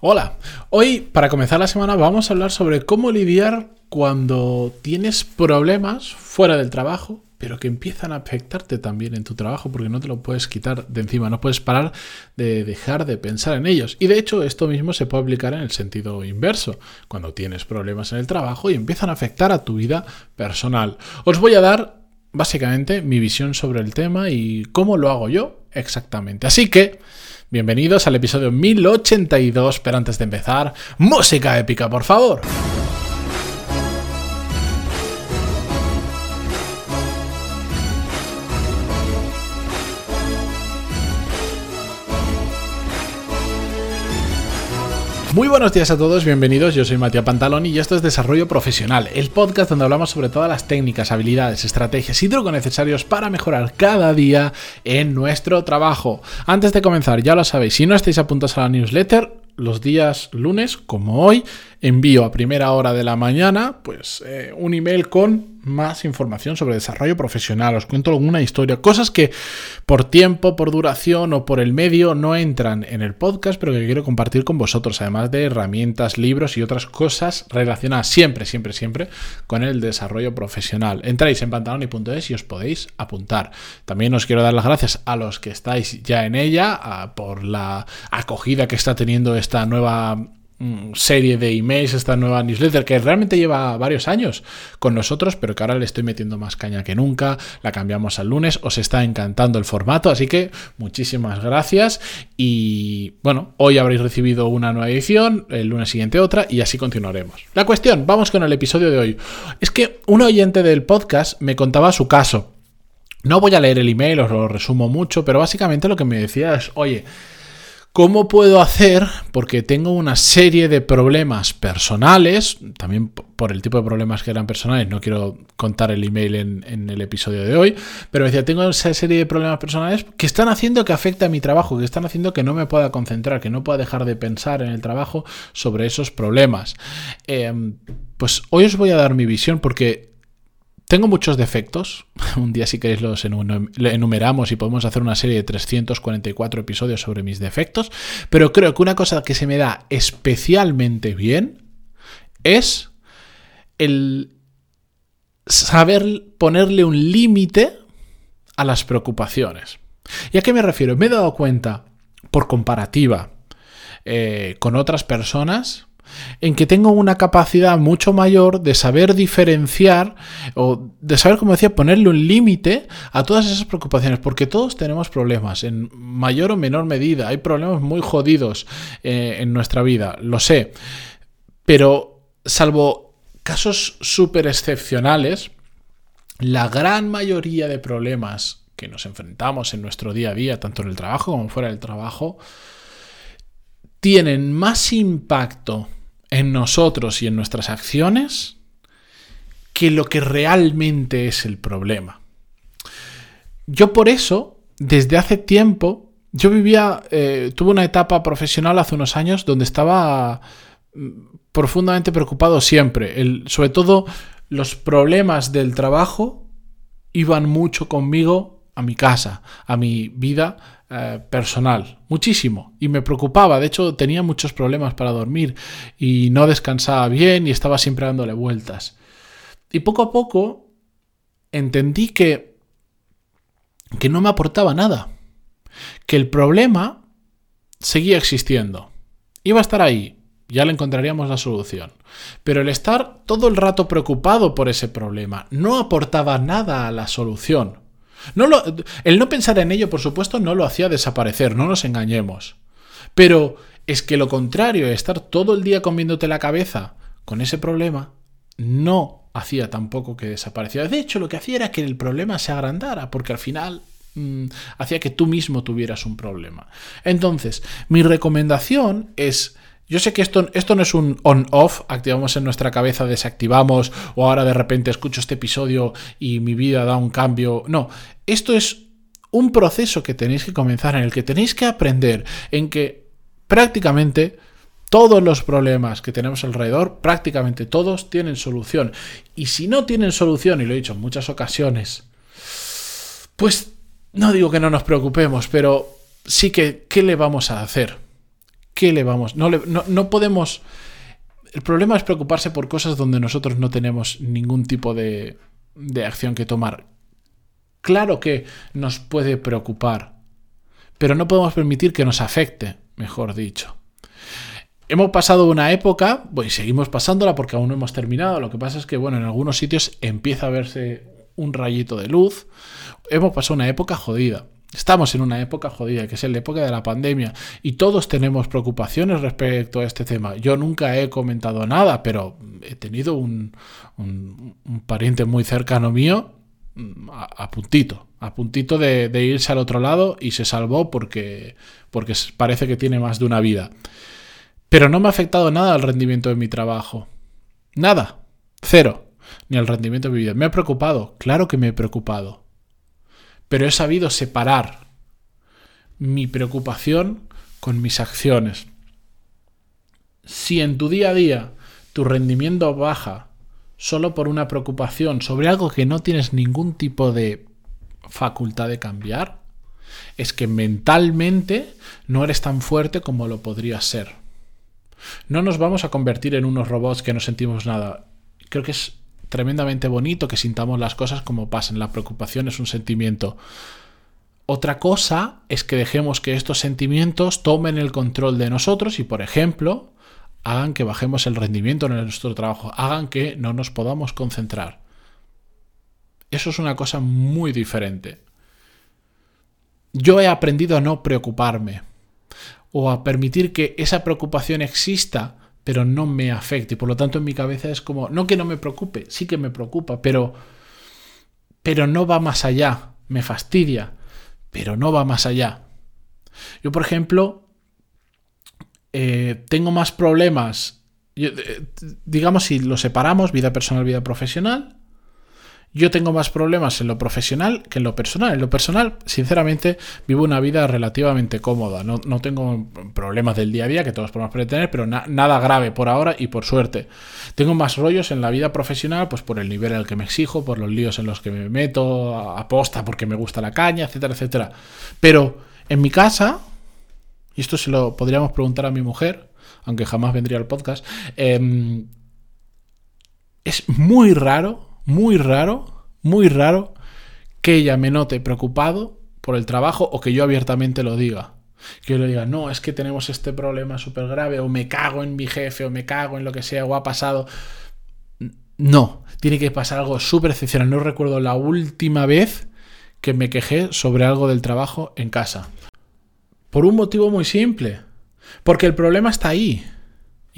Hola, hoy para comenzar la semana vamos a hablar sobre cómo lidiar cuando tienes problemas fuera del trabajo, pero que empiezan a afectarte también en tu trabajo porque no te lo puedes quitar de encima, no puedes parar de dejar de pensar en ellos. Y de hecho esto mismo se puede aplicar en el sentido inverso, cuando tienes problemas en el trabajo y empiezan a afectar a tu vida personal. Os voy a dar básicamente mi visión sobre el tema y cómo lo hago yo exactamente. Así que... Bienvenidos al episodio 1082, pero antes de empezar, música épica, por favor. Muy buenos días a todos, bienvenidos. Yo soy Matías Pantaloni y esto es Desarrollo Profesional, el podcast donde hablamos sobre todas las técnicas, habilidades, estrategias y trucos necesarios para mejorar cada día en nuestro trabajo. Antes de comenzar, ya lo sabéis, si no estáis apuntados a la newsletter, los días lunes, como hoy, envío a primera hora de la mañana pues eh, un email con más información sobre desarrollo profesional. Os cuento alguna historia, cosas que por tiempo, por duración o por el medio no entran en el podcast, pero que quiero compartir con vosotros, además de herramientas, libros y otras cosas relacionadas siempre, siempre, siempre con el desarrollo profesional. Entráis en pantaloni.es y os podéis apuntar. También os quiero dar las gracias a los que estáis ya en ella por la acogida que está teniendo esta nueva serie de emails, esta nueva newsletter que realmente lleva varios años con nosotros, pero que ahora le estoy metiendo más caña que nunca. La cambiamos al lunes, os está encantando el formato, así que muchísimas gracias. Y bueno, hoy habréis recibido una nueva edición, el lunes siguiente otra, y así continuaremos. La cuestión, vamos con el episodio de hoy. Es que un oyente del podcast me contaba su caso. No voy a leer el email, os lo resumo mucho, pero básicamente lo que me decía es, oye, ¿Cómo puedo hacer? Porque tengo una serie de problemas personales, también por el tipo de problemas que eran personales, no quiero contar el email en, el episodio de hoy, pero decía, tengo esa serie de problemas personales que están haciendo que afecte a mi trabajo, que están haciendo que no me pueda concentrar, que no pueda dejar de pensar en el trabajo sobre esos problemas. Em, pues hoy os voy a dar mi visión porque tengo muchos defectos. Un día, si queréis, los enumeramos y podemos hacer una serie de 344 episodios sobre mis defectos. Pero creo que una cosa que se me da especialmente bien es el saber ponerle un límite a las preocupaciones. ¿Y a qué me refiero? Me he dado cuenta, por comparativa eh, con otras personas, en que tengo una capacidad mucho mayor de saber diferenciar o de saber, como decía, ponerle un límite a todas esas preocupaciones, porque todos tenemos problemas en mayor o menor medida, hay problemas muy jodidos eh, en nuestra vida, lo sé, pero salvo casos súper excepcionales, la gran mayoría de problemas que nos enfrentamos en nuestro día a día, tanto en el trabajo como fuera del trabajo, tienen más impacto en nosotros y en nuestras acciones que lo que realmente es el problema. Yo por eso, desde hace tiempo, yo vivía, eh, tuve una etapa profesional hace unos años donde estaba mm, profundamente preocupado siempre. Sobre todo los problemas del trabajo iban mucho conmigo a mi casa, a mi vida eh, personal, muchísimo, y me preocupaba, de hecho tenía muchos problemas para dormir y no descansaba bien y estaba siempre dándole vueltas. Y poco a poco entendí que, que no me aportaba nada, que el problema seguía existiendo, iba a estar ahí, ya le encontraríamos la solución. Pero el estar todo el rato preocupado por ese problema no aportaba nada a la solución. No lo, el no pensar en ello, por supuesto, no lo hacía desaparecer, no nos engañemos. Pero es que lo contrario, estar todo el día comiéndote la cabeza con ese problema, no hacía tampoco que desapareciera. De hecho, lo que hacía era que el problema se agrandara, porque al final mm, hacía que tú mismo tuvieras un problema. Entonces, mi recomendación es yo sé que esto, esto no es un on-off, activamos en nuestra cabeza, desactivamos o ahora de repente escucho este episodio y mi vida da un cambio. No, esto es un proceso que tenéis que comenzar en el que tenéis que aprender en que prácticamente todos los problemas que tenemos alrededor, prácticamente todos tienen solución. Y si no tienen solución, y lo he dicho en muchas ocasiones, pues no digo que no nos preocupemos, pero sí que, ¿qué le vamos a hacer? ¿Qué le vamos? No, no, podemos... El problema es preocuparse por cosas donde nosotros no tenemos ningún tipo de, de acción que tomar. Claro que nos puede preocupar, pero no podemos permitir que nos afecte, mejor dicho. Hemos pasado una época, y seguimos pasándola porque aún no hemos terminado. Lo que pasa es que, bueno, en algunos sitios empieza a verse un rayito de luz. Hemos pasado una época jodida. Estamos en una época jodida, que es la época de la pandemia, y todos tenemos preocupaciones respecto a este tema. Yo nunca he comentado nada, pero he tenido un, pariente muy cercano mío mm, a, puntito, a puntito de, irse al otro lado y se salvó porque, porque parece que tiene más de una vida. Pero no me ha afectado nada al rendimiento de mi trabajo. Nada. Cero. Ni al rendimiento de mi vida. Me ha preocupado. Claro que me he preocupado pero he sabido separar mi preocupación con mis acciones. Si en tu día a día tu rendimiento baja solo por una preocupación sobre algo que no tienes ningún tipo de facultad de cambiar, es que mentalmente no eres tan fuerte como lo podrías ser. No nos vamos a convertir en unos robots que no sentimos nada. Creo que es tremendamente bonito que sintamos las cosas como pasan. La preocupación es un sentimiento. Otra cosa es que dejemos que estos sentimientos tomen el control de nosotros y, por ejemplo, hagan que bajemos el rendimiento en nuestro trabajo, hagan que no nos podamos concentrar. Eso es una cosa muy diferente. Yo he aprendido a no preocuparme o a permitir que esa preocupación exista pero no me afecte. Por lo tanto, en mi cabeza es como, no que no me preocupe, sí que me preocupa, pero, pero no va más allá. Me fastidia, pero no va más allá. Yo, por ejemplo, eh, tengo más problemas, eh, digamos, si lo separamos, vida personal, vida profesional, yo tengo más problemas en lo profesional que en lo personal. En lo personal, sinceramente, vivo una vida relativamente cómoda. No, tengo problemas del día a día que todos podemos tener, pero nada grave por ahora y por suerte. Tengo más rollos en la vida profesional, pues por el nivel al que me exijo, por los líos en los que me meto, aposta porque me gusta la caña, etcétera, etcétera. Pero en mi casa, y esto se lo podríamos preguntar a mi mujer, aunque jamás vendría al podcast, em, es muy raro muy raro, muy raro que ella me note preocupado por el trabajo o que yo abiertamente lo diga. Que yo le diga, no, es que tenemos este problema súper grave, o me cago en mi jefe, o me cago en lo que sea, o ha pasado. No, tiene que pasar algo súper excepcional. No recuerdo la última vez que me quejé sobre algo del trabajo en casa. Por un motivo muy simple. Porque el problema está ahí.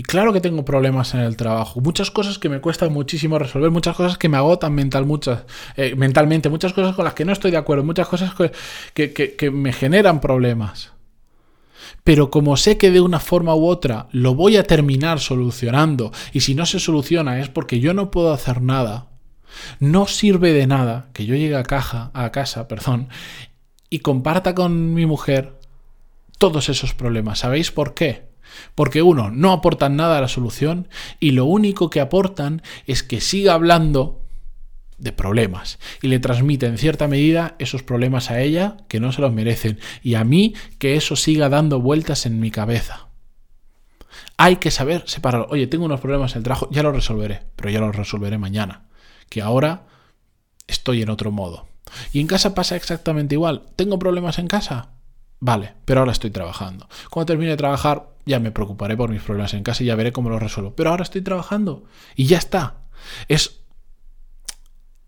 Y claro que tengo problemas en el trabajo, muchas cosas que me cuestan muchísimo resolver, muchas cosas que me agotan mental, muchas, eh, mentalmente, muchas cosas con las que no estoy de acuerdo, muchas cosas que, que me generan problemas. Pero como sé que de una forma u otra lo voy a terminar solucionando, y si no se soluciona es porque yo no puedo hacer nada, no sirve de nada que yo llegue a, caja, a casa perdón, y comparta con mi mujer todos esos problemas. ¿Sabéis por qué? Porque uno, no aportan nada a la solución y lo único que aportan es que siga hablando de problemas y le transmite en cierta medida esos problemas a ella que no se los merecen y a mí que eso siga dando vueltas en mi cabeza. Hay que saber separar. Oye, tengo unos problemas en el trabajo, ya los resolveré, pero ya los resolveré mañana, que ahora estoy en otro modo. Y en casa pasa exactamente igual. ¿Tengo problemas en casa? Vale, pero ahora estoy trabajando. Cuando termine de trabajar, ya me preocuparé por mis problemas en casa y ya veré cómo los resuelvo. Pero ahora estoy trabajando y ya está. Es,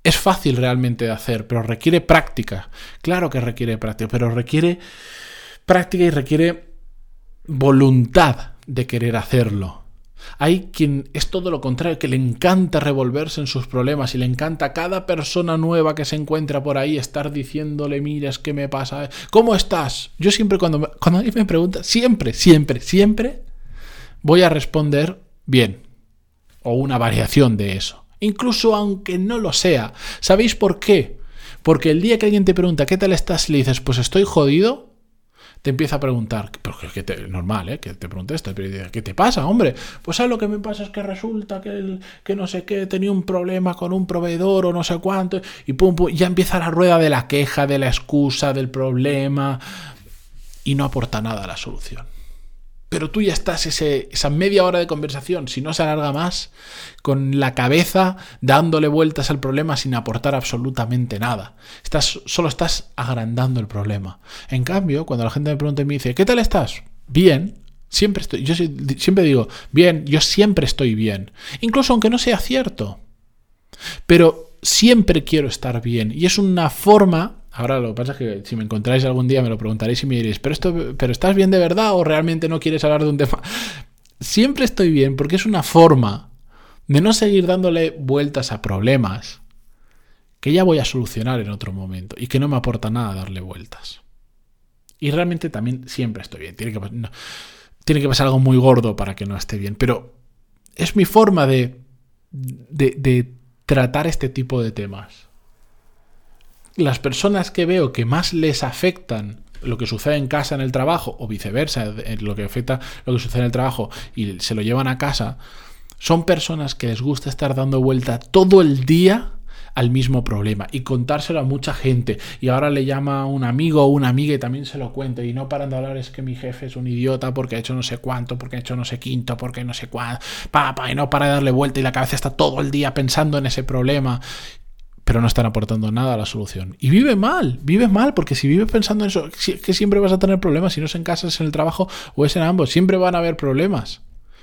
es fácil realmente de hacer, pero requiere práctica. Claro que requiere práctica, pero requiere práctica y requiere voluntad de querer hacerlo. Hay quien es todo lo contrario, que le encanta revolverse en sus problemas y le encanta a cada persona nueva que se encuentra por ahí estar diciéndole, mira, que me pasa, ¿cómo estás? Yo siempre cuando, cuando alguien me pregunta, siempre, siempre, siempre voy a responder bien o una variación de eso. Incluso aunque no lo sea. ¿Sabéis por qué? Porque el día que alguien te pregunta, ¿qué tal estás? Y le dices, pues estoy jodido, te empieza a preguntar, pero que te, normal, ¿eh? que te pregunte esto, ¿qué te pasa, hombre? Pues ¿sabes lo que me pasa? Es que resulta que, el, que no sé qué, tenía un problema con un proveedor o no sé cuánto, y pum, pum, ya empieza la rueda de la queja, de la excusa, del problema, y no aporta nada a la solución. Pero tú ya estás esa media hora de conversación, si no se alarga más, con la cabeza dándole vueltas al problema sin aportar absolutamente nada. Estás, solo estás agrandando el problema. En cambio, cuando la gente me pregunta y me dice, ¿qué tal estás? Bien. Siempre estoy, yo siempre digo, bien, yo siempre estoy bien. Incluso aunque no sea cierto. Pero siempre quiero estar bien. Y es una forma Ahora lo que pasa es que si me encontráis algún día me lo preguntaréis y me diréis, ¿pero, esto, ¿pero estás bien de verdad o realmente no quieres hablar de un tema? Siempre estoy bien porque es una forma de no seguir dándole vueltas a problemas que ya voy a solucionar en otro momento y que no me aporta nada darle vueltas. Y realmente también siempre estoy bien. Tiene que, tiene que pasar algo muy gordo para que no esté bien. Pero es mi forma de, de, de tratar este tipo de temas las personas que veo que más les afectan lo que sucede en casa en el trabajo o viceversa, lo que afecta lo que sucede en el trabajo y se lo llevan a casa, son personas que les gusta estar dando vuelta todo el día al mismo problema y contárselo a mucha gente. Y ahora le llama un amigo o una amiga y también se lo cuenta y no paran de hablar es que mi jefe es un idiota porque ha hecho no sé cuánto, porque ha hecho no sé quinto, porque no sé cuánto, papá y no para de darle vuelta y la cabeza está todo el día pensando en ese problema pero no están aportando nada a la solución. Y vive mal, vive mal, porque si vives pensando en eso, que siempre vas a tener problemas, si no es en casa, es en el trabajo o es en ambos, siempre van a haber problemas.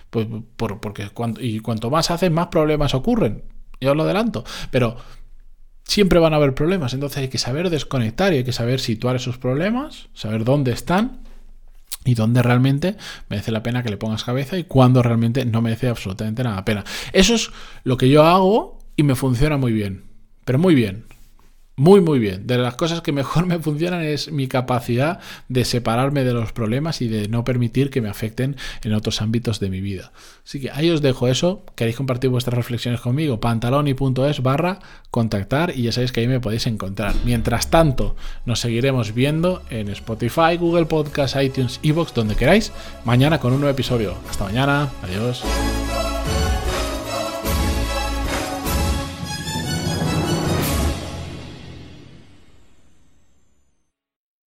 Pues por, porque y cuanto más haces, más problemas ocurren. Yo lo adelanto, pero siempre van a haber problemas, entonces hay que saber desconectar y hay que saber situar esos problemas, saber dónde están y dónde realmente merece la pena que le pongas cabeza y cuándo realmente no merece absolutamente nada pena. Eso es lo que yo hago y me funciona muy bien. Pero muy bien. Muy, muy bien. De las cosas que mejor me funcionan es mi capacidad de separarme de los problemas y de no permitir que me afecten en otros ámbitos de mi vida. Así que ahí os dejo eso. Queréis compartir vuestras reflexiones conmigo, pantaloni.es barra contactar y ya sabéis que ahí me podéis encontrar. Mientras tanto, nos seguiremos viendo en Spotify, Google Podcast, iTunes, Evox, donde queráis, mañana con un nuevo episodio. Hasta mañana. Adiós.